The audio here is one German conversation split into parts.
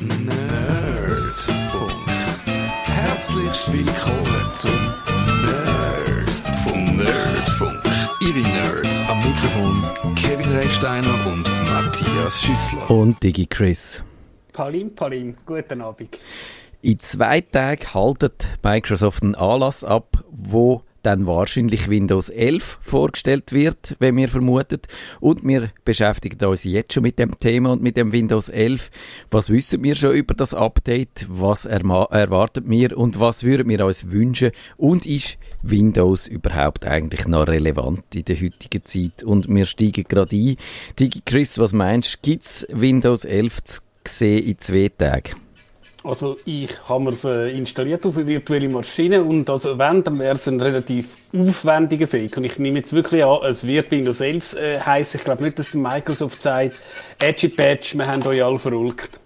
Nerdfunk. Herzlich willkommen zum Nerdfunk. Nerdfunk. Ihre Nerds am Mikrofon Kevin Recksteiner und Matthias Schüssler. Und Digi Chris. Palim, Palim, guten Abend. In zwei Tagen haltet Microsoft einen Anlass ab, wo dann wahrscheinlich Windows 11 vorgestellt wird, wenn wir vermutet. Und wir beschäftigen uns jetzt schon mit dem Thema und mit dem Windows 11. Was wissen wir schon über das Update? Was erwartet wir und was würden wir uns wünschen? Und ist Windows überhaupt eigentlich noch relevant in der heutigen Zeit? Und wir steigen gerade ein. Digi Chris, was meinst du? Gibt es Windows 11 zu sehen in zwei Tagen? Also ich habe es äh, installiert auf eine virtuelle Maschine und also wenn, dann wäre es ein relativ aufwendiger Fake. Und ich nehme jetzt wirklich an, es wird Windows 11 äh, heißen. Ich glaube nicht, dass Microsoft sagt, Edgy Patch, wir haben euch alle verulgt.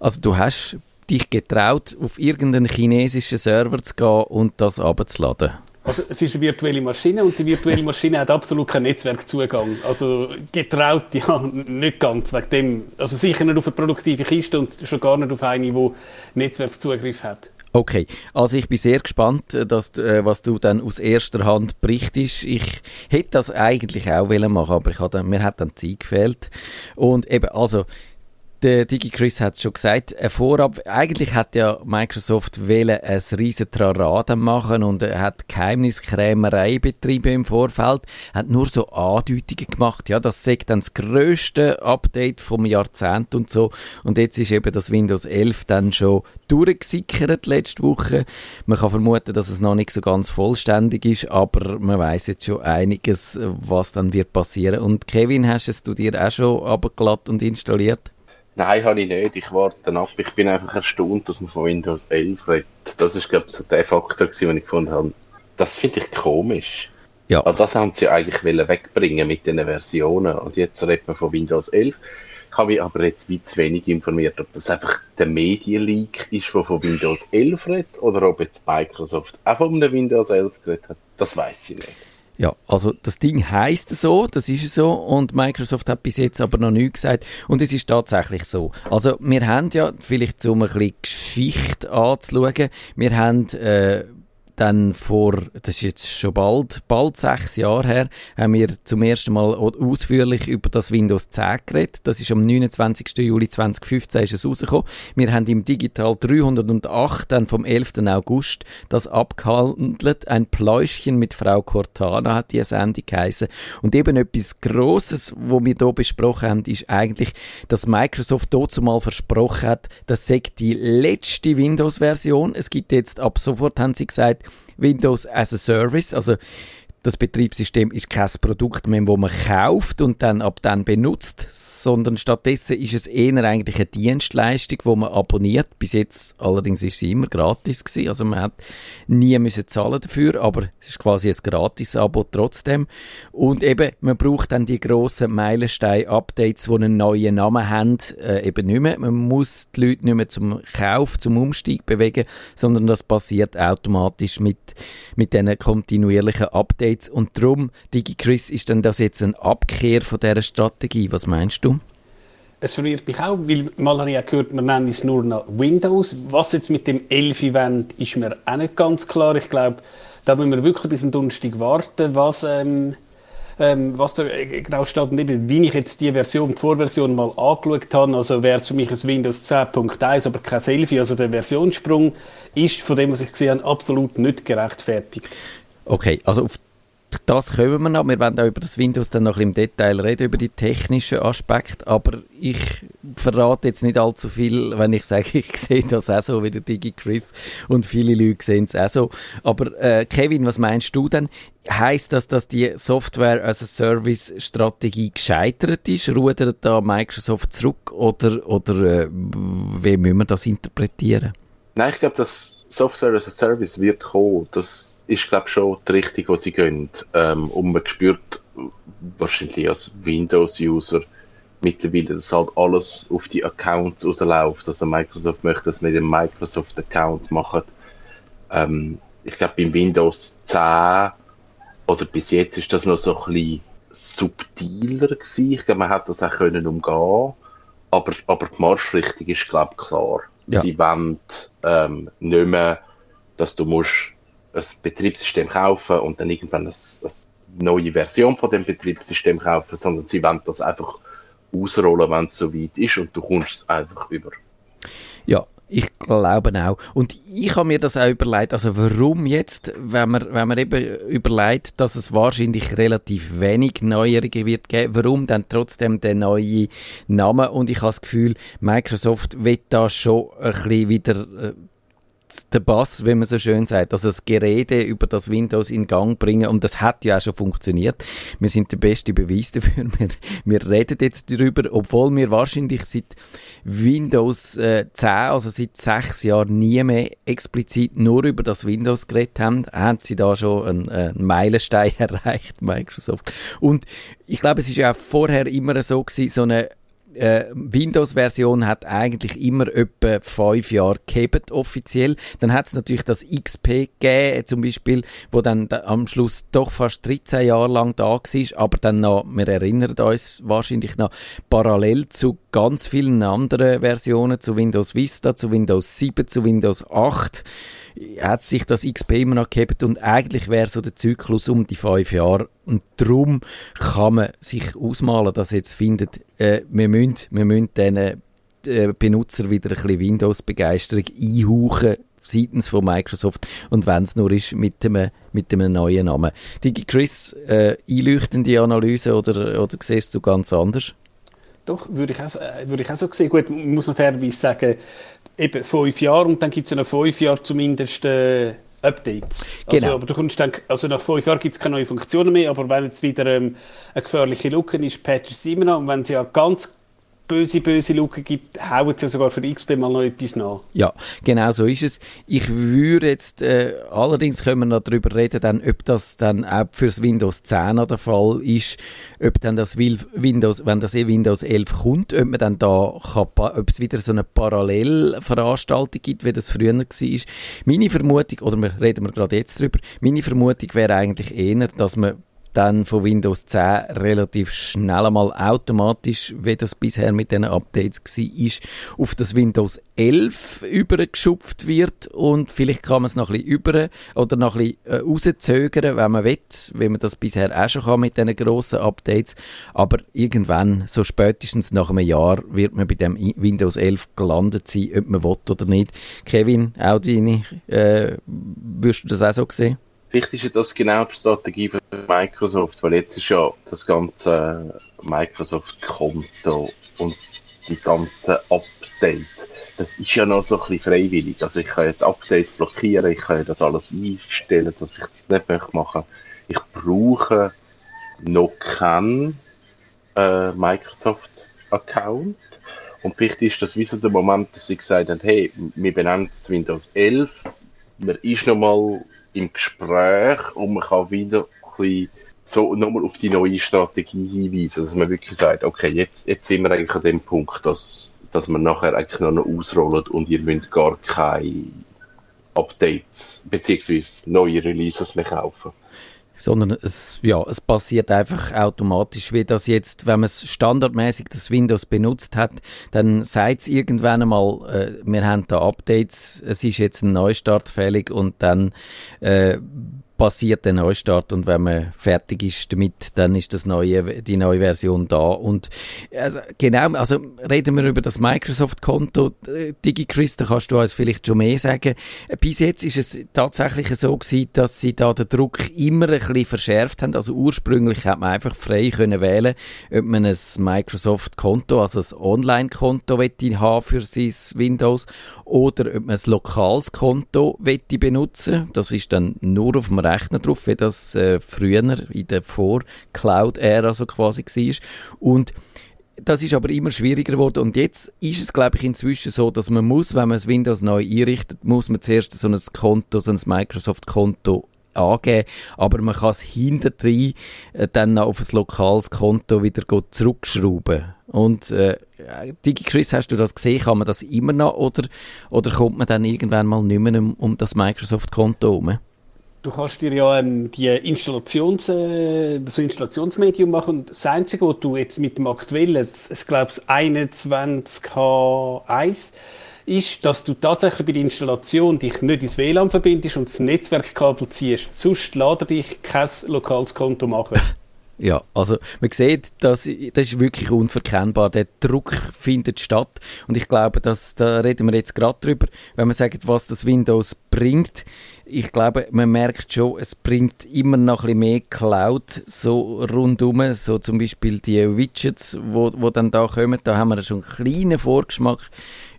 Also du hast dich getraut, auf irgendeinen chinesischen Server zu gehen und das abzuladen? Also es ist eine virtuelle Maschine und die virtuelle Maschine hat absolut keinen Netzwerkzugang. Also getraut, ja, nicht ganz wegen dem. Also sicher nicht auf eine produktive Kiste und schon gar nicht auf eine, die Netzwerkzugriff hat. Okay, also ich bin sehr gespannt, äh, dass, äh, was du dann aus erster Hand berichtest. Ich hätte das eigentlich auch wollen machen, aber ich hatte, mir hat dann Zeit gefehlt. Und eben, also der DigiChris hat es schon gesagt, äh, vorab, eigentlich hat ja Microsoft wollen ein riesen Trarade machen und er hat Geheimniskrämerei betrieben im Vorfeld, hat nur so Andeutungen gemacht, ja, das sagt dann das grösste Update vom Jahrzehnt und so und jetzt ist eben das Windows 11 dann schon durchgesickert letzte Woche. Man kann vermuten, dass es noch nicht so ganz vollständig ist, aber man weiß jetzt schon einiges, was dann wird passieren. Und Kevin, hast es du dir auch schon abgeladen und installiert? Nein, habe ich nicht. Ich warte ab. Ich bin einfach erstaunt, dass man von Windows 11 redet. Das ist, glaube ich, so der Faktor, den ich gefunden habe. Das finde ich komisch. Ja. Aber das haben sie eigentlich wegbringen mit den Versionen. Und jetzt redet man von Windows 11. Ich habe mich aber jetzt wie zu wenig informiert, ob das einfach der Medienleak ist, der von Windows 11 redet, oder ob jetzt Microsoft auch von einem Windows 11 geredet hat. Das weiß ich nicht. Ja, also das Ding heißt so, das ist so und Microsoft hat bis jetzt aber noch nichts gesagt und es ist tatsächlich so. Also wir haben ja, vielleicht um ein bisschen Geschichte anzuschauen, wir haben äh, dann vor, das ist jetzt schon bald, bald sechs Jahre her, haben wir zum ersten Mal ausführlich über das Windows 10 geredet. Das ist am 29. Juli 2015 ist es rausgekommen. Wir haben im Digital 308 dann vom 11. August das abgehandelt. Ein Pläuschchen mit Frau Cortana hat die Sendung geheißen. Und eben etwas Grosses, wo wir hier besprochen haben, ist eigentlich, dass Microsoft dazu mal versprochen hat, das sei die letzte Windows-Version. Es gibt jetzt ab sofort, haben sie gesagt, Windows as a Service, also das Betriebssystem ist kein Produkt mehr, das man kauft und dann ab dann benutzt, sondern stattdessen ist es eher eigentlich eine Dienstleistung, wo man abonniert. Bis jetzt allerdings ist sie immer gratis gewesen, also man hat nie müssen zahlen dafür, aber es ist quasi ein Gratis-Abo trotzdem. Und eben, man braucht dann die grossen Meilenstein-Updates, die einen neuen Namen haben, äh, eben nicht mehr. Man muss die Leute nicht mehr zum Kauf, zum Umstieg bewegen, sondern das passiert automatisch mit, mit diesen kontinuierlichen Updates Updates und darum, DigiChris, ist denn das jetzt eine Abkehr von dieser Strategie? Was meinst du? Es verwirrt mich auch, weil mal habe ich ja gehört, wir nennen es nur noch Windows. Was jetzt mit dem 11 Event ist mir auch nicht ganz klar. Ich glaube, da müssen wir wirklich bis zum Donnerstag warten, was, ähm, ähm, was da genau steht. Und eben, wie ich jetzt die Version, die Vorversion mal angeschaut habe, also wäre es für mich ein Windows 10.1, aber kein Selfie. Also der Versionssprung ist von dem, was ich gesehen habe, absolut nicht gerechtfertigt. Okay, also auf das kommen wir noch. Wir werden auch über das Windows dann noch im Detail reden, über die technischen Aspekte. Aber ich verrate jetzt nicht allzu viel, wenn ich sage, ich sehe das auch so wie der Digi Chris und viele Leute sehen es auch so. Aber äh, Kevin, was meinst du denn? Heißt das, dass die Software as a Service Strategie gescheitert ist? Rudert da Microsoft zurück oder, oder äh, wie müssen wir das interpretieren? Nein, ich glaube, dass Software as a Service wird kommen. Das ist, glaube ich, schon die Richtung, die sie gehen. Ähm, und man spürt wahrscheinlich als Windows-User mittlerweile, dass halt alles auf die Accounts rausläuft. Also Microsoft möchte das mit dem Microsoft-Account machen. Ähm, ich glaube, beim Windows 10 oder bis jetzt ist das noch so ein bisschen subtiler gewesen. Ich glaube, man hat das auch können umgehen. Aber, aber die Marschrichtung ist, glaube ich, klar. Ja. Sie wollen ähm, nicht mehr, dass du musst ein Betriebssystem kaufen und dann irgendwann eine, eine neue Version von dem Betriebssystem kaufen, sondern sie wollen das einfach ausrollen, wenn es so weit ist und du kommst es einfach über. Ja, ich glaube auch. Und ich habe mir das auch überlegt, also warum jetzt, wenn man, wenn man eben überlegt, dass es wahrscheinlich relativ wenig Neuerungen wird geben, warum dann trotzdem der neue Name? Und ich habe das Gefühl, Microsoft wird da schon ein bisschen wieder der Bass, wie man so schön sagt, also das Gerede über das Windows in Gang bringen und das hat ja auch schon funktioniert. Wir sind der beste Beweis dafür. Wir, wir reden jetzt darüber, obwohl wir wahrscheinlich seit Windows äh, 10, also seit sechs Jahren nie mehr explizit nur über das Windows geredet haben, haben sie da schon einen, einen Meilenstein erreicht, Microsoft. Und ich glaube, es ist ja auch vorher immer so gewesen, so eine äh, Windows-Version hat eigentlich immer etwa fünf Jahre gehabt, offiziell. Dann hat es natürlich das XP gegeben, zum Beispiel, wo dann da, am Schluss doch fast 13 Jahre lang da war, aber dann noch, wir erinnern uns wahrscheinlich noch, parallel zu ganz vielen anderen Versionen, zu Windows Vista, zu Windows 7, zu Windows 8, hat sich das XP immer noch gehabt und eigentlich wäre so der Zyklus um die fünf Jahre und darum kann man sich ausmalen, dass jetzt findet, äh, wir müssen, wir müssen diesen äh, Benutzer wieder ein bisschen Windows-Begeisterung einhauchen seitens von Microsoft und wenn es nur ist mit einem, mit einem neuen Namen. Digi Chris, äh, einleuchtende Analyse oder, oder siehst du ganz anders? Doch, würde ich, auch, äh, würde ich auch so sehen. Gut, man muss noch fairerweise sagen, eben fünf Jahre und dann gibt es ja noch fünf Jahre zumindest äh, Updates. Also, genau. aber du kommst dann, also nach fünf Jahren gibt es keine neuen Funktionen mehr, aber wenn jetzt wieder ähm, eine gefährliche Lücke ist, patches sie immer noch. Und wenn sie ja ganz böse, böse Lücken gibt, hauen sie sogar für XP mal noch etwas nach. Ja, genau so ist es. Ich würde jetzt, äh, allerdings können wir noch darüber reden, dann, ob das dann auch fürs Windows 10 der Fall ist, ob dann das Windows, wenn das Windows 11 kommt, ob man dann da kann, ob es wieder so eine Parallelveranstaltung gibt, wie das früher war. Meine Vermutung, oder wir reden wir gerade jetzt drüber, meine Vermutung wäre eigentlich eher, dass man dann von Windows 10 relativ schnell einmal automatisch, wie das bisher mit den Updates war, auf das Windows 11 übergeschupft wird und vielleicht kann man es noch ein bisschen über oder noch ein bisschen äh, rauszögern, wenn man will, wie man das bisher auch schon kann mit diesen grossen Updates, aber irgendwann, so spätestens nach einem Jahr, wird man bei dem Windows 11 gelandet sein, ob man will oder nicht. Kevin, auch deine, äh, würdest du das auch so sehen? Vielleicht ist ja das genau die Strategie von Microsoft, weil jetzt ist ja das ganze Microsoft-Konto und die ganzen Updates, das ist ja noch so ein bisschen freiwillig. Also ich kann ja die Updates blockieren, ich kann ja das alles einstellen, dass ich das nicht machen Ich brauche noch keinen äh, Microsoft-Account. Und vielleicht ist das wie so der Moment, dass sie gesagt haben, hey, wir benennen das Windows 11, man ist noch mal im Gespräch und man kann wieder ein bisschen so nochmal auf die neue Strategie hinweisen, dass man wirklich sagt, okay, jetzt, jetzt sind wir eigentlich an dem Punkt, dass, dass man nachher eigentlich noch, ausrollt und ihr müsst gar keine Updates beziehungsweise neue Releases mehr kaufen sondern es, ja, es passiert einfach automatisch, wie das jetzt, wenn man es standardmäßig das Windows benutzt hat, dann sagt es irgendwann einmal, äh, wir haben da Updates, es ist jetzt ein Neustart fällig und dann äh, passiert der Neustart und wenn man fertig ist damit, dann ist das neue, die neue Version da. Und also, genau, also reden wir über das Microsoft-Konto. Äh, DigiChris, da kannst du uns vielleicht schon mehr sagen. Bis jetzt ist es tatsächlich so gewesen, dass sie da den Druck immer ein bisschen verschärft haben. Also ursprünglich hat man einfach frei können wählen, ob man ein Microsoft-Konto, also ein Online-Konto haben für sein Windows oder ob man ein lokales Konto benutzen Das ist dann nur auf dem Rechner drauf, wie das äh, früher in der Vor-Cloud-Ära so quasi war. Und das ist aber immer schwieriger geworden und jetzt ist es, glaube ich, inzwischen so, dass man muss, wenn man das Windows neu einrichtet, muss man zuerst so ein Konto, so ein Microsoft-Konto angeben, aber man kann es hinterdrein äh, dann auf ein lokales Konto wieder zurückschrauben. Und äh, DigiChris, hast du das gesehen? Kann man das immer noch oder, oder kommt man dann irgendwann mal nicht mehr um, um das Microsoft-Konto herum? Du kannst dir ja ähm, die Installations, äh, das Installationsmedium machen. Das Einzige, was du jetzt mit dem aktuellen, ich glaube 21H1, ist, dass du tatsächlich bei der Installation dich nicht ins WLAN verbindest und das Netzwerkkabel ziehst. Sonst lade dich kein lokales Konto machen. Ja, also man sieht, dass, das ist wirklich unverkennbar. Der Druck findet statt und ich glaube, dass, da reden wir jetzt gerade drüber, wenn man sagt, was das Windows bringt. Ich glaube, man merkt schon, es bringt immer noch ein bisschen mehr Cloud so rundum, so zum Beispiel die Widgets, wo, wo dann da kommen, da haben wir schon einen kleinen Vorgeschmack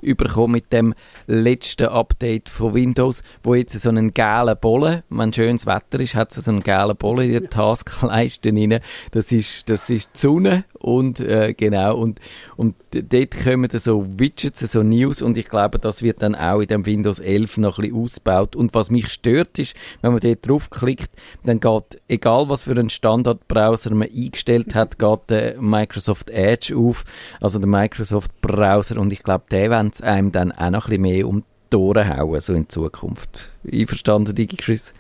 bekommen mit dem letzten Update von Windows, wo jetzt so einen gelben Bollen, wenn schönes Wetter ist, hat es so einen gelben Bollen in der Taskleiste rein. Das ist, das ist die Sonne und äh, genau und, und dort kommen dann so Widgets, so News und ich glaube, das wird dann auch in dem Windows 11 noch ein bisschen ausgebaut. Und was mich stört ist, wenn man dort draufklickt, dann geht, egal was für einen Standardbrowser man eingestellt hat, geht der Microsoft Edge auf, also der Microsoft Browser und ich glaube, der wollen einem dann auch noch ein bisschen mehr um die Ohren hauen, so in Zukunft. Einverstanden, Digi Chris?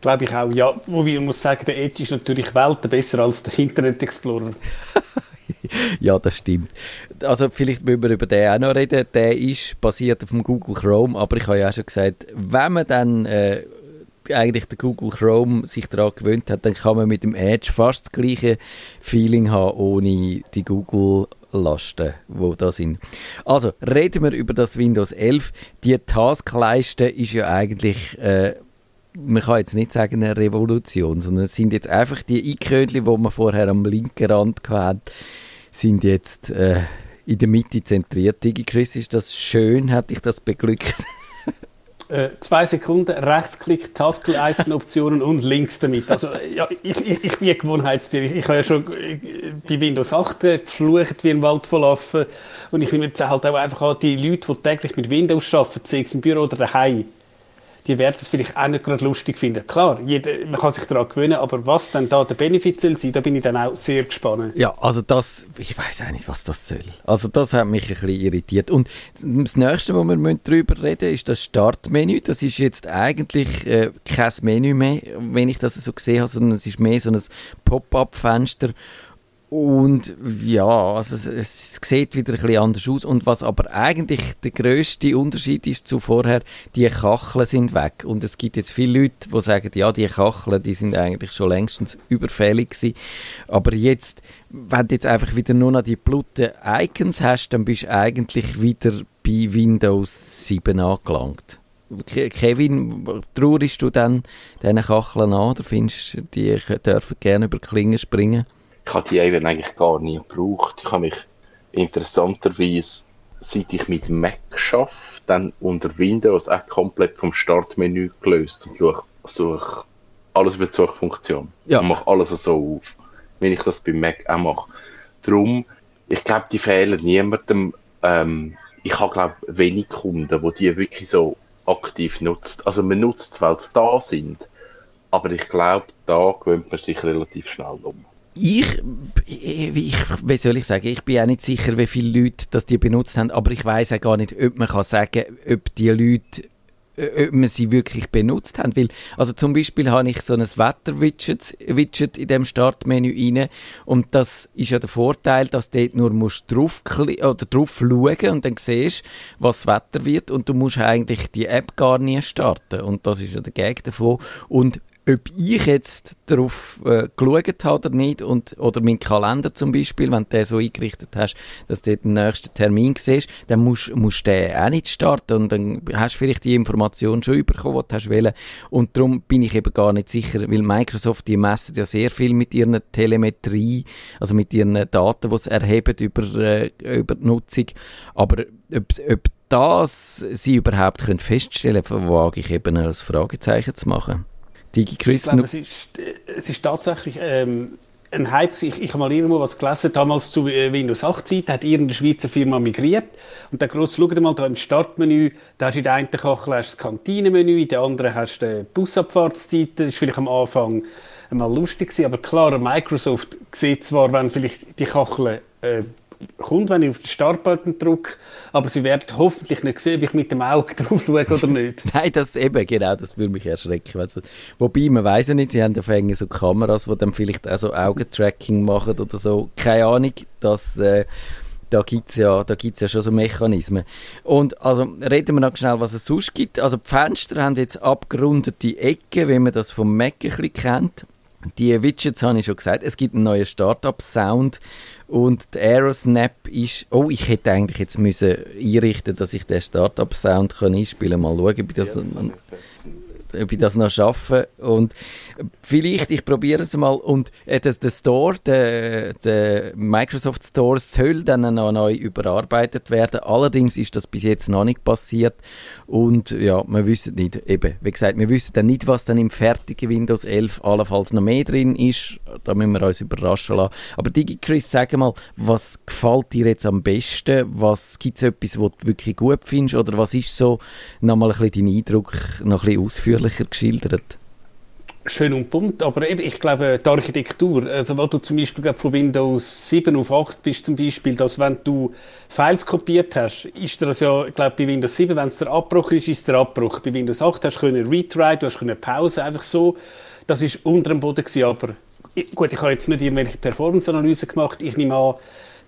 Glaube ich auch, ja. Wobei ich muss sagen, der Edge ist natürlich Welt besser als der Internet Explorer. ja, das stimmt. Also vielleicht müssen wir über den auch noch reden. Der ist basiert auf dem Google Chrome, aber ich habe ja auch schon gesagt, wenn man dann äh, eigentlich der Google Chrome sich daran gewöhnt hat, dann kann man mit dem Edge fast das gleiche Feeling haben, ohne die Google Lasten, wo da sind. Also, reden wir über das Windows 11. Die Taskleiste ist ja eigentlich äh, man kann jetzt nicht sagen eine Revolution, sondern es sind jetzt einfach die Einkönchen, die man vorher am linken Rand hatten, sind jetzt äh, in der Mitte zentriert. Digi Chris, ist das schön? Hat dich das beglückt? Äh, zwei Sekunden, Rechtsklick, Taskleisten-Optionen und links damit. Also, ja, ich, ich, ich bin Gewohnheitstier. Ich, ich habe ja schon äh, bei Windows 8 geflucht wie ein Wald voll Affen. Und ich nehme jetzt halt auch einfach an die Leute, die täglich mit Windows arbeiten, sei es im Büro oder daheim die werden es vielleicht auch nicht gerade lustig finden. Klar, jeder, man kann sich daran gewöhnen, aber was dann da der Benefit soll sein, da bin ich dann auch sehr gespannt. Ja, also das, ich weiß auch nicht, was das soll. Also das hat mich ein bisschen irritiert. Und das Nächste, wo wir darüber reden ist das Startmenü. Das ist jetzt eigentlich äh, kein Menü mehr, wenn ich das so gesehen habe, sondern es ist mehr so ein Pop-up-Fenster, und ja, also es, es, sieht wieder ein bisschen anders aus. Und was aber eigentlich der größte Unterschied ist zu vorher, die Kacheln sind weg. Und es gibt jetzt viele Leute, die sagen, ja, die Kacheln, die sind eigentlich schon längstens überfällig gewesen. Aber jetzt, wenn du jetzt einfach wieder nur noch die bluten Icons hast, dann bist du eigentlich wieder bei Windows 7 angelangt. Kevin, traurst du dann diesen Kacheln an oder findest du, die dürfen gerne über Klingen springen? Ich habe die eben eigentlich gar nie gebraucht. Ich habe mich interessanterweise, seit ich mit Mac arbeite, dann unter Windows auch komplett vom Startmenü gelöst und suche, suche alles über die Suchfunktion. Ja. Und mache alles so auf, wenn ich das bei Mac auch mache. Darum, ich glaube, die fehlen niemandem. Ähm, ich habe, glaube wenig Kunden, die die wirklich so aktiv nutzt. Also man nutzt es, weil sie da sind, aber ich glaube, da gewöhnt man sich relativ schnell um ich, ich, wie soll ich sagen, ich bin auch nicht sicher, wie viele Leute das die benutzt haben, aber ich weiß auch gar nicht, ob man kann sagen, ob die Leute ob man sie wirklich benutzt haben. Weil, also zum Beispiel habe ich so ein Wetter-Widget Widget in dem Startmenü rein und das ist ja der Vorteil, dass du dort nur musst drauf oder drauf schauen und dann siehst, was das Wetter wird und du musst eigentlich die App gar nie starten und das ist ja der Gag davon und ob ich jetzt darauf äh, geschaut habe oder nicht, und, oder mein Kalender zum Beispiel, wenn du den so eingerichtet hast, dass du den nächsten Termin siehst, dann musst, du den auch nicht starten und dann hast du vielleicht die Information schon bekommen, die du hast wollen. Und darum bin ich eben gar nicht sicher, weil Microsoft, die messen ja sehr viel mit ihren Telemetrie, also mit ihren Daten, die sie erheben über, äh, über die Nutzung, aber ob, ob das sie überhaupt können feststellen können, wage ich eben als Fragezeichen zu machen. Digi Chris. Ich glaube, es ist, es ist tatsächlich ähm, ein Hype. Ich, ich habe mal irgendwo was gelesen, damals zu äh, Windows 8 Zeit, hat irgendeine Schweizer Firma migriert. Und der grosse, schau mal da im Startmenü, da hast du in der einen Kachel das Kantinenmenü, in der anderen hast du die Busabfahrtszeit. Das ist vielleicht am Anfang mal lustig gewesen, aber klar, Microsoft sieht zwar, wenn vielleicht die Kachel äh, kommt, wenn ich auf den Startbutton drücke. Aber sie werden hoffentlich nicht sehen, ob ich mit dem Auge drauf schaue oder nicht. Nein, das eben, genau, das würde mich erschrecken. Also, wobei, man weiß ja nicht, sie haben ja so Kameras, die dann vielleicht auch so Augentracking machen oder so. Keine Ahnung, dass... Äh, da gibt es ja, ja schon so Mechanismen. Und also reden wir noch schnell, was es sonst gibt. Also die Fenster haben jetzt abgerundete Ecken, wie man das vom Mac ein bisschen kennt. Die Widgets habe ich schon gesagt. Es gibt einen neuen Startup-Sound und der Aerosnap ist. Oh, ich hätte eigentlich jetzt müssen einrichten, dass ich den Startup-Sound einspielen kann. Mal schauen, ob ich das. Ja, ob ich das noch schaffe. Und vielleicht, ich probiere es mal. Und äh, der Store, der, der Microsoft Store soll dann noch neu überarbeitet werden. Allerdings ist das bis jetzt noch nicht passiert. Und ja, wir wissen nicht, eben, wie gesagt, wir wissen dann nicht, was dann im fertigen Windows 11 allenfalls noch mehr drin ist. Da müssen wir uns überraschen lassen. Aber DigiChris, sag mal, was gefällt dir jetzt am besten? Was gibt es etwas, was du wirklich gut findest? Oder was ist so nochmal ein bisschen dein Eindruck, noch ein bisschen ausführlicher geschildert? schön und bunt, aber eben, ich glaube, die Architektur, also wenn du zum Beispiel von Windows 7 auf 8 bist zum Beispiel, dass wenn du Files kopiert hast, ist das ja, ich glaube, bei Windows 7, wenn es der Abbruch ist, ist der Abbruch. Bei Windows 8 hast du Retry, du hast können Pause, einfach so. Das ist unter dem Boden gewesen, aber gut, ich habe jetzt nicht irgendwelche Performance-Analysen gemacht. Ich nehme an,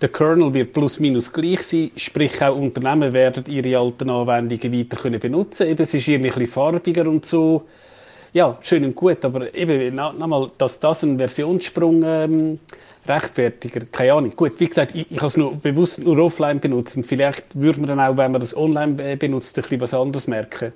der Kernel wird plus minus gleich sein, sprich auch Unternehmen werden ihre alten Anwendungen weiter können benutzen. Eben, es ist irgendwie ein farbiger und so ja, schön und gut, aber eben, nochmal, dass das ein Versionssprung ähm, rechtfertiger, keine Ahnung. Gut, wie gesagt, ich, ich habe es nur bewusst nur offline benutzt und vielleicht würde man dann auch, wenn man das online äh, benutzt, ein bisschen was anderes merken.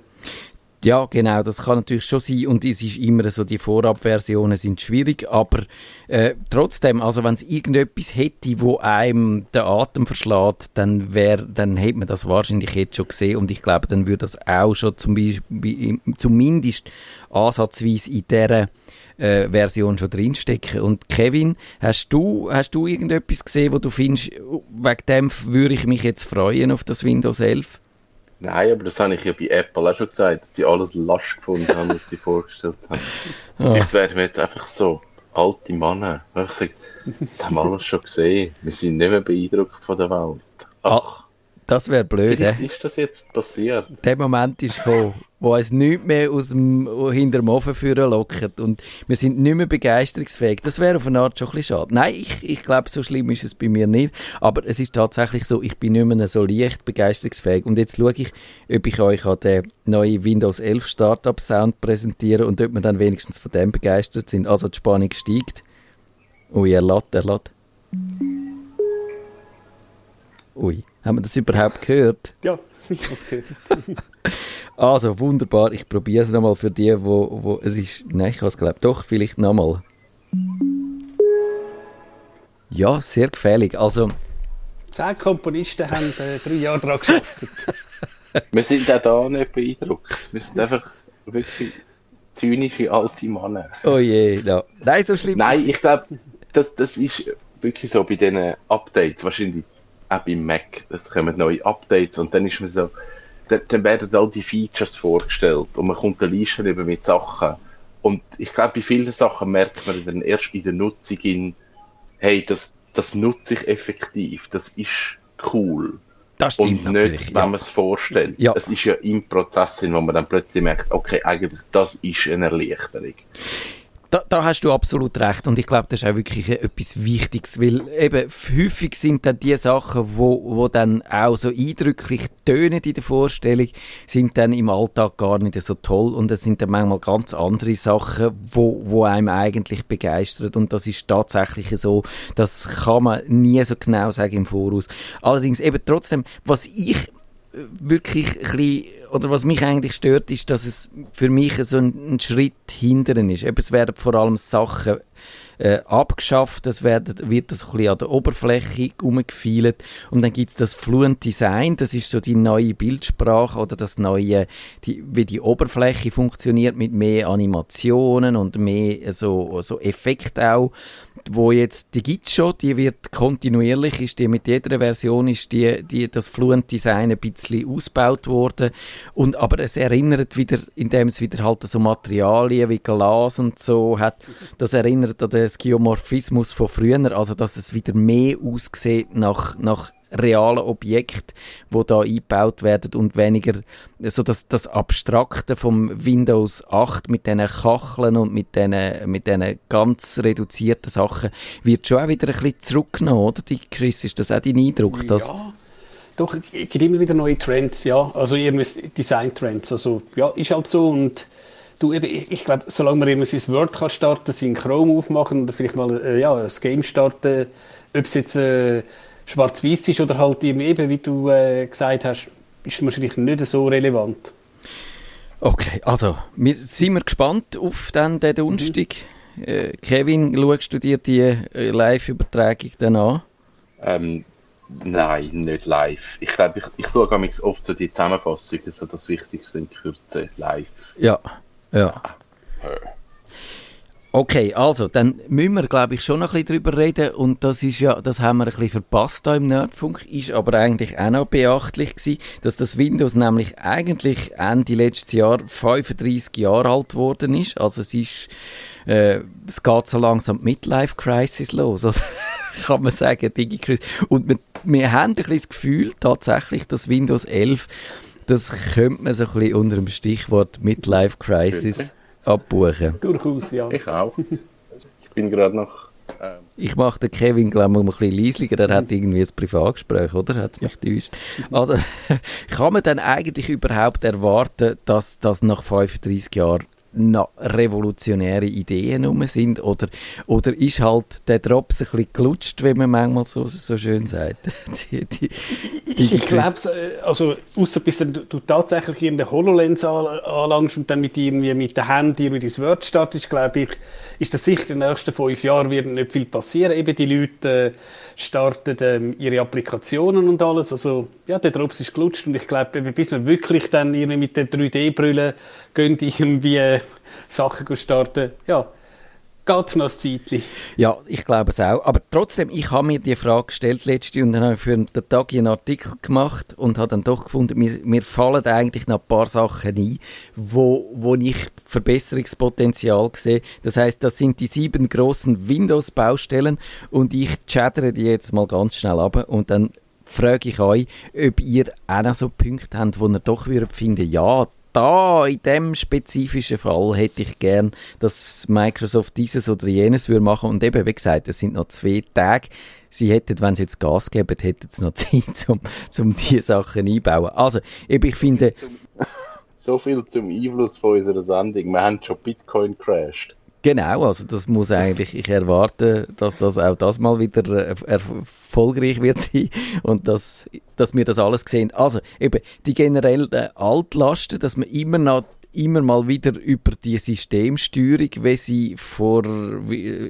Ja, genau, das kann natürlich schon sein und es ist immer so, die Vorabversionen sind schwierig, aber äh, trotzdem, also wenn es irgendetwas hätte, wo einem den Atem verschlägt, dann wäre, dann hätte man das wahrscheinlich jetzt schon gesehen und ich glaube, dann würde das auch schon zum Beispiel, zumindest ansatzweise in dieser äh, Version schon drinstecken. Und Kevin, hast du, hast du irgendetwas gesehen, wo du findest, wegen dem würde ich mich jetzt freuen auf das Windows 11? Nein, aber das habe ich ja bei Apple auch schon gesagt, dass sie alles lasch gefunden haben, was sie vorgestellt haben. Ja. Vielleicht werden wir jetzt einfach so alte Männer. Ich sage, das haben wir alles schon gesehen. Wir sind nicht mehr beeindruckt von der Welt. Ach. Das wäre blöd, Vielleicht he? ist das jetzt passiert. Der Moment ist gekommen, wo uns nichts mehr aus dem, hinter dem Ofen führen lockt und wir sind nicht mehr begeisterungsfähig. Das wäre auf eine Art schon ein bisschen schade. Nein, ich, ich glaube, so schlimm ist es bei mir nicht, aber es ist tatsächlich so, ich bin nicht mehr so leicht begeisterungsfähig und jetzt schaue ich, ob ich euch an den neuen Windows 11 Startup Sound präsentiere und ob wir dann wenigstens von dem begeistert sind. Also die Spannung steigt. Ui, er lädt, er lädt. Ui. Haben wir das überhaupt gehört? Ja, ich habe es gehört. also, wunderbar. Ich probiere es nochmal für die, wo, wo es ist... Nein, ich habe es glaube Doch, vielleicht nochmal. Ja, sehr gefährlich. Also... Zehn Komponisten haben äh, drei Jahre daran geschafft. wir sind auch da nicht beeindruckt. Wir sind einfach wirklich zynische alte Männer. Oh je, no. Nein, so schlimm. Nein, ich glaube, das, das ist wirklich so bei diesen Updates. Wahrscheinlich auch beim Mac. Es kommen neue Updates und dann ist man so, dann, dann werden all die Features vorgestellt und man kommt eine Liste über mit Sachen. Und ich glaube, bei vielen Sachen merkt man dann erst in der Nutzung in, hey, das, das nutze ich effektiv, das ist cool. Das stimmt und nicht, wenn ja. man es vorstellt. Ja. Es ist ja im Prozess, wo man dann plötzlich merkt, okay, eigentlich das ist eine Erleichterung. Da, da, hast du absolut recht. Und ich glaube, das ist auch wirklich etwas Wichtiges, weil eben häufig sind dann die Sachen, wo, wo dann auch so eindrücklich tönen in der Vorstellung, sind dann im Alltag gar nicht so toll. Und es sind dann manchmal ganz andere Sachen, wo, wo einem eigentlich begeistert. Und das ist tatsächlich so, das kann man nie so genau sagen im Voraus. Allerdings eben trotzdem, was ich wirklich ein bisschen, oder was mich eigentlich stört, ist, dass es für mich so ein, ein Schritt hindern ist. Es werden vor allem Sachen äh, abgeschafft, es wird, wird das ein bisschen an der Oberfläche umgefeilt und dann gibt es das Fluent Design, das ist so die neue Bildsprache oder das neue, die, wie die Oberfläche funktioniert mit mehr Animationen und mehr so, so Effekt auch. Wo jetzt, die gibt schon, die wird kontinuierlich, ist die mit jeder Version ist die, die, das Fluent-Design ein bisschen ausgebaut worden. Und, aber es erinnert wieder, indem es wieder halt so Materialien wie Glas und so hat, das erinnert an den Geomorphismus von früher, also dass es wieder mehr aussieht nach, nach realen Objekte, wo da eingebaut werden und weniger so das, das Abstrakte vom Windows 8 mit diesen Kacheln und mit diesen, mit diesen ganz reduzierten Sachen wird schon auch wieder ein bisschen zurückgenommen, oder? Die, Chris, ist das auch dein Eindruck? Dass ja. Doch, es gibt immer wieder neue Trends, ja. Also irgendwie Design-Trends. Also, ja, ist halt so. Und du eben, ich, ich glaube, solange man immer sein Word kann starten, sein Chrome aufmachen oder vielleicht mal äh, ja, ein Game starten, ob es jetzt äh, schwarz-weiß ist oder halt eben, wie du äh, gesagt hast, ist wahrscheinlich nicht so relevant. Okay, also wir, sind wir gespannt auf den, den Donnerstag. Mhm. Äh, Kevin, schaust du dir die äh, Live-Übertragung dann an? Ähm, nein, nicht live. Ich glaube, ich, ich schaue oft so die Zusammenfassungen, so das Wichtigste in Kürze live. Ja, ja. ja. Okay, also, dann müssen wir, glaube ich, schon noch ein bisschen drüber reden und das ist ja, das haben wir ein bisschen verpasst da im Nerdfunk, ist aber eigentlich auch noch beachtlich gewesen, dass das Windows nämlich eigentlich Ende letztes Jahr 35 Jahre alt geworden ist, also es ist, äh, es geht so langsam die Midlife-Crisis los, kann man sagen, DigiCris. Und wir, wir haben ein bisschen das Gefühl, tatsächlich, dass Windows 11, das könnte man so ein bisschen unter dem Stichwort Midlife-Crisis abbuchen. Durchaus, ja. Ich auch. Ich bin gerade noch. Ähm ich mache den Kevin, glaube ich, ein bisschen leislicher. Er hat irgendwie ein Privatgespräch, oder? Hat mich täuscht. Also, kann man dann eigentlich überhaupt erwarten, dass das nach 35 Jahren noch revolutionäre Ideen rum sind oder, oder ist halt der Drops ein bisschen gelutscht, wie man manchmal so, so schön sagt? die, die, die ich glaube, äh, also außer bis du, du tatsächlich in der HoloLens anlangst und dann mit irgendwie mit der Handy mit das Word startest, glaube ich, ist das sicher in den nächsten fünf Jahren wird nicht viel passieren. Eben die Leute äh, starten ähm, ihre Applikationen und alles. Also ja, der Drops ist gelutscht und ich glaube, bis wir wirklich dann irgendwie mit den 3D-Brüllen gehen, irgendwie äh, Sachen starten, ja, geht noch ein Zeitchen. Ja, ich glaube es auch. Aber trotzdem, ich habe mir die Frage gestellt letzte und dann habe ich für den Tag einen Artikel gemacht und habe dann doch gefunden, mir, mir fallen eigentlich noch ein paar Sachen ein, wo, wo ich Verbesserungspotenzial sehe. Das heißt, das sind die sieben großen Windows-Baustellen und ich chatter die jetzt mal ganz schnell ab und dann frage ich euch, ob ihr auch noch so Punkte habt, wo ihr doch würdet finden, ja, da, in dem spezifischen Fall, hätte ich gern, dass Microsoft dieses oder jenes würde machen. Und eben, wie gesagt, es sind noch zwei Tage. Sie hätten, wenn sie jetzt Gas geben, hätten sie noch Zeit, um, um diese Sachen einbauen. Also, eben, ich finde... So viel zum Einfluss von unserer Sendung. Wir haben schon Bitcoin crashed. Genau, also das muss eigentlich, ich erwarte, dass das auch das mal wieder äh, erfolgreich wird sein und dass, dass wir das alles sehen. Also eben die generellen Altlasten, dass man immer noch immer mal wieder über die Systemsteuerung, wie sie vor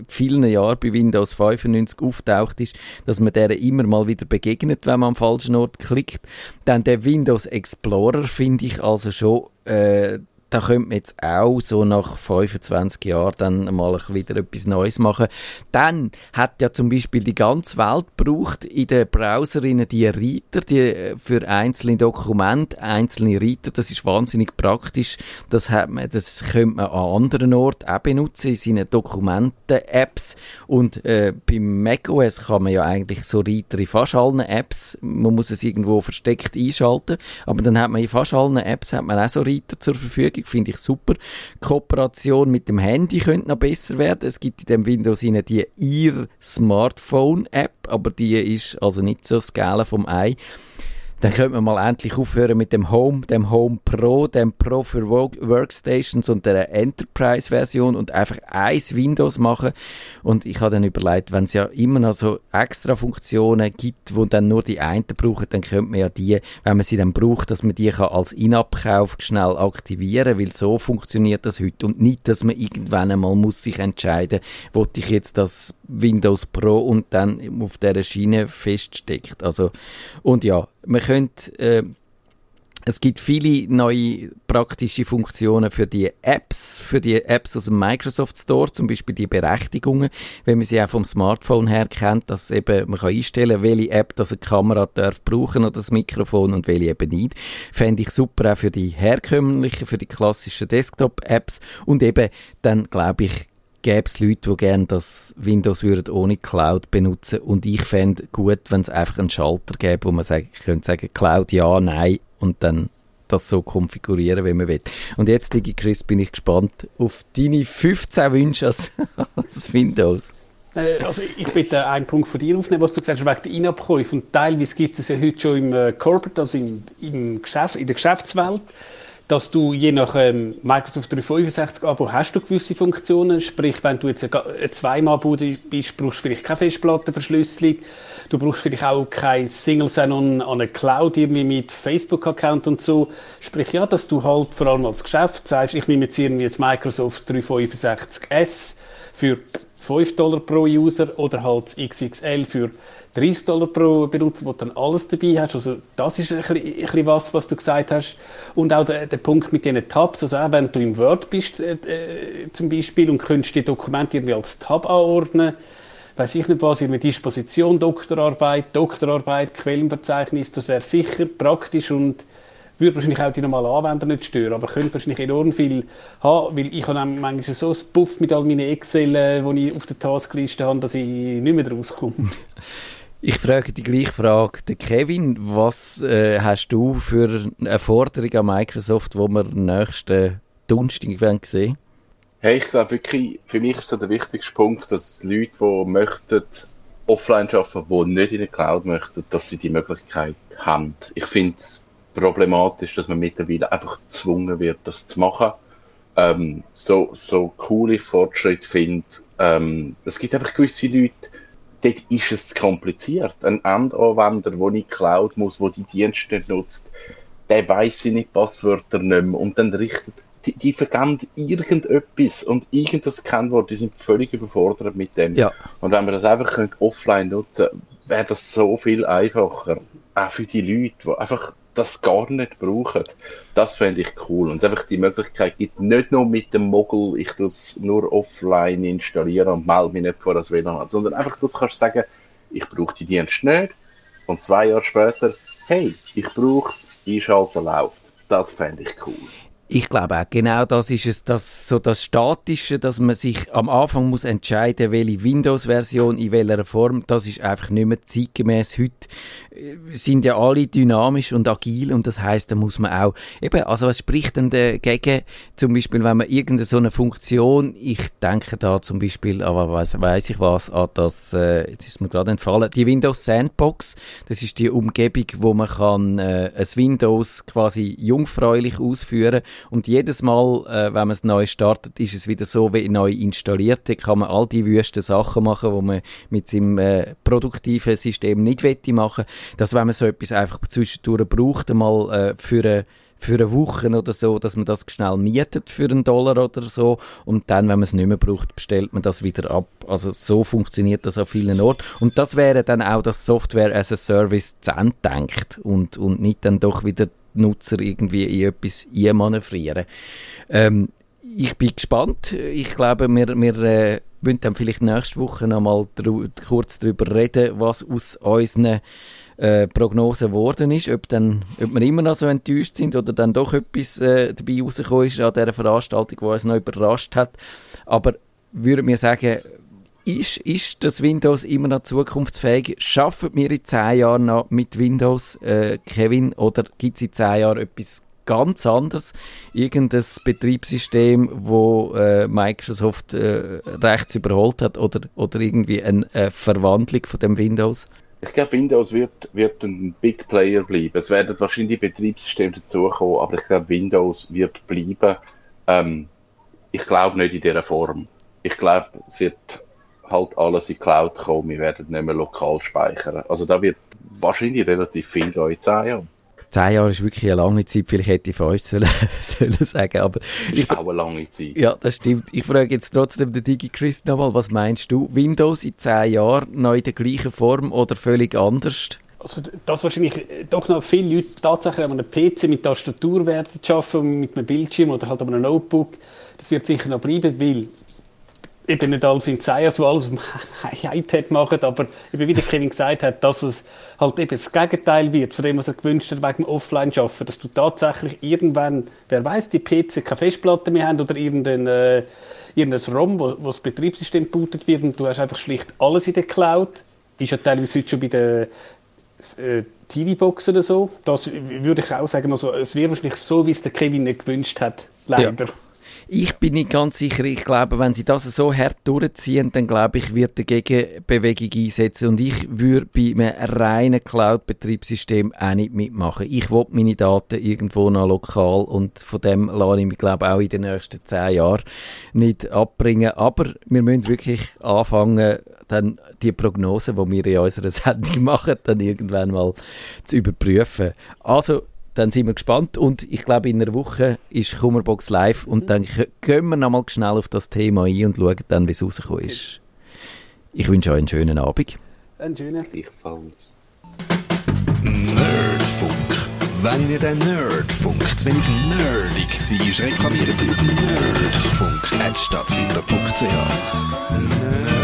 vielen Jahren bei Windows 95 auftaucht ist, dass man der immer mal wieder begegnet, wenn man am falschen Ort klickt. Dann der Windows Explorer finde ich also schon äh, da könnte man jetzt auch so nach 25 Jahren dann mal wieder etwas Neues machen. Dann hat ja zum Beispiel die ganze Welt braucht in den Browserinnen die Reiter, die äh, für einzelne Dokumente, einzelne Reiter, das ist wahnsinnig praktisch. Das hat man, das könnte man an anderen Orten auch benutzen, in seinen Dokumenten-Apps. Und äh, beim macOS kann man ja eigentlich so Reiter in fast allen Apps, man muss es irgendwo versteckt einschalten, aber dann hat man in fast allen Apps hat man auch so Reiter zur Verfügung Verfügung, finde ich super. Kooperation mit dem Handy könnte noch besser werden. Es gibt in dem Windows die Ear Smartphone App, aber die ist also nicht so skala vom Ei dann könnte man mal endlich aufhören mit dem Home, dem Home Pro, dem Pro für Workstations und der Enterprise-Version und einfach eins Windows machen. Und ich habe dann überlegt, wenn es ja immer noch so extra Funktionen gibt, wo dann nur die einen brauchen, dann könnte man ja die, wenn man sie dann braucht, dass man die kann als In-App-Kauf schnell aktivieren, weil so funktioniert das heute und nicht, dass man irgendwann einmal muss sich entscheiden, wollte ich jetzt das Windows Pro und dann auf der Schiene feststeckt. Also und ja, man könnte äh, Es gibt viele neue praktische Funktionen für die Apps, für die Apps aus dem Microsoft Store, zum Beispiel die Berechtigungen, wenn man sie auch vom Smartphone her kennt, dass eben man kann einstellen, welche App das eine Kamera darf brauchen oder das Mikrofon und welche eben nicht. Fände ich super auch für die herkömmlichen, für die klassischen Desktop-Apps und eben dann glaube ich gäbe es Leute, die gerne das Windows würden ohne Cloud benutzen und ich fände gut, wenn es einfach einen Schalter gäbe, wo man sagen, könnte sagen, Cloud ja, nein und dann das so konfigurieren, wie man will. Und jetzt, Digi Chris, bin ich gespannt auf deine 15 Wünsche als, als Windows. Äh, also ich bitte einen Punkt von dir aufnehmen, was du gesagt hast, wegen der In-Abkäufe. Und teilweise gibt es ja heute schon im äh, Corporate, also im, im Geschäft, in der Geschäftswelt, dass du je nach ähm, Microsoft 365 Abo hast du gewisse Funktionen. Sprich, wenn du jetzt ein Zweimal-Bude bist, brauchst du vielleicht keine Festplattenverschlüsselung. Du brauchst vielleicht auch kein Single Sign-On an eine Cloud irgendwie mit Facebook-Account und so. Sprich, ja, dass du halt vor allem als Geschäft sagst, ich nehme jetzt irgendwie jetzt Microsoft 365S für 5 Dollar pro User oder halt XXL für 30 Dollar pro Benutzer, wo du dann alles dabei hast. Also das ist ein bisschen, was, was du gesagt hast. Und auch der, der Punkt mit diesen Tabs, also auch wenn du im Word bist äh, äh, zum Beispiel und könntest die Dokumente irgendwie als Tab anordnen, weiß ich nicht was, in Disposition, Doktorarbeit, Doktorarbeit, Quellenverzeichnis, das wäre sicher praktisch und würde wahrscheinlich auch die normalen Anwender nicht stören, aber könnte wahrscheinlich enorm viel haben, weil ich habe manchmal so ein Buff mit all meinen Excel, äh, die ich auf der Taskliste habe, dass ich nicht mehr rauskomme. Ich frage die gleiche Frage. Der Kevin, was äh, hast du für eine Forderung an Microsoft, wo wir nächsten Donnerstag sehen Hey, ich glaube wirklich, für mich ist so der wichtigste Punkt, dass Leute, die möchten, offline arbeiten, die nicht in der Cloud möchten, dass sie die Möglichkeit haben. Ich finde es problematisch, dass man mittlerweile einfach gezwungen wird, das zu machen. Ähm, so, so cool ich Fortschritt finde, ähm, es gibt einfach gewisse Leute, dort ist es zu kompliziert. Ein Endanwender, der nicht Cloud muss, der die Dienste nicht nutzt, der weiß seine Passwörter nicht mehr und dann richtet, die, die vergeben irgendetwas und irgendein Kennwort, die sind völlig überfordert mit dem. Ja. Und wenn wir das einfach offline nutzen wäre das so viel einfacher. Auch für die Leute, die einfach das gar nicht brauchen. Das fände ich cool. Und einfach die Möglichkeit gibt, nicht nur mit dem Mogul, ich das nur offline installieren und melde mich nicht vor das WLAN sondern einfach, du kannst sagen, ich brauche die Dienste nicht. Und zwei Jahre später, hey, ich brauche es, einschalten läuft. Das fände ich cool. Ich glaube auch, genau das ist es, das, so das Statische, dass man sich am Anfang muss entscheiden, welche Windows-Version in welcher Form, das ist einfach nicht mehr zeitgemäß. Heute äh, sind ja alle dynamisch und agil und das heißt, da muss man auch, eben, also was spricht denn dagegen, zum Beispiel, wenn man irgendeine so eine Funktion, ich denke da zum Beispiel, aber weiß, weiß ich was, an das, äh, jetzt ist mir gerade entfallen, die Windows Sandbox, das ist die Umgebung, wo man kann äh, ein Windows quasi jungfräulich ausführen und jedes Mal, äh, wenn man es neu startet, ist es wieder so wie neu installiert. Da kann man all die wüsten Sachen machen, die man mit seinem äh, produktiven System nicht wette machen. Dass wenn man so etwas einfach zwischendurch braucht, einmal äh, für eine für eine Woche oder so, dass man das schnell mietet für einen Dollar oder so und dann, wenn man es nicht mehr braucht, bestellt man das wieder ab. Also so funktioniert das an vielen Orten und das wäre dann auch das Software as a Service zu denkt und, und nicht dann doch wieder Nutzer irgendwie in etwas einmanövrieren. Ähm, ich bin gespannt. Ich glaube, wir, wir äh, müssen dann vielleicht nächste Woche noch mal dr kurz darüber reden, was aus unseren äh, Prognosen geworden ist, ob, dann, ob wir immer noch so enttäuscht sind oder dann doch etwas äh, dabei rausgekommen ist an dieser Veranstaltung, die uns noch überrascht hat. Aber würde mir sagen, ist, ist das Windows immer noch zukunftsfähig? Schaffen wir in zehn Jahren noch mit Windows, äh, Kevin, oder gibt es in zehn Jahren etwas ganz anderes? Irgendein Betriebssystem, wo äh, Microsoft äh, rechts überholt hat oder, oder irgendwie eine, eine Verwandlung von dem Windows? Ich glaube, Windows wird, wird ein Big Player bleiben. Es werden wahrscheinlich Betriebssysteme dazukommen, aber ich glaube, Windows wird bleiben. Ähm, ich glaube nicht in dieser Form. Ich glaube, es wird halt alles in die Cloud kommen, wir werden nicht mehr lokal speichern. Also da wird wahrscheinlich relativ viel gehen in 10 Jahren. Zehn Jahre ist wirklich eine lange Zeit, vielleicht hätte ich fünf sollen, sollen sagen, aber... Das ist auch eine lange Zeit. Ja, das stimmt. Ich frage jetzt trotzdem den Digi nochmal, was meinst du? Windows in zehn Jahren noch in der gleichen Form oder völlig anders? also das wahrscheinlich äh, doch noch viele Leute tatsächlich an einem PC mit Tastatur werden arbeiten, mit einem Bildschirm oder halt an einem Notebook. Das wird sicher noch bleiben, weil eben nicht alles in Zeiers, die alles auf dem iPad machen, aber eben wie der Kevin gesagt hat, dass es halt eben das Gegenteil wird von dem, was er gewünscht hat wegen Offline-Schaffen, dass du tatsächlich irgendwann, wer weiß, die PC keine Festplatte mehr haben oder irgendein, äh, irgendein ROM, wo, wo das Betriebssystem bootet wird und du hast einfach schlicht alles in der Cloud. Ist ja teilweise heute schon bei den äh, TV-Box oder so. Das würde ich auch sagen, also, es wäre wahrscheinlich so, wie es der Kevin nicht gewünscht hat. Leider. Ja. Ich bin nicht ganz sicher. Ich glaube, wenn sie das so hart durchziehen, dann glaube ich, wird der Gegenbewegung einsetzen. Und ich würde bei einem reinen Cloud-Betriebssystem auch nicht mitmachen. Ich will meine Daten irgendwo noch lokal und von dem lasse ich mich, glaube auch in den nächsten zehn Jahren nicht abbringen. Aber wir müssen wirklich anfangen, dann die Prognosen, die wir in unserer Sendung machen, dann irgendwann mal zu überprüfen. Also, dann sind wir gespannt und ich glaube, in einer Woche ist Kummerbox live und dann gehen wir nochmal schnell auf das Thema ein und schauen dann, wie es rausgekommen ist. Ich wünsche euch einen schönen Abend. Einen schönen. Gleichfalls. Nerdfunk. Wenn ihr den Nerdfunk zu wenig nerdig seid, reklamiert sie auf nerdfunk.stattfinder.ch. Nerd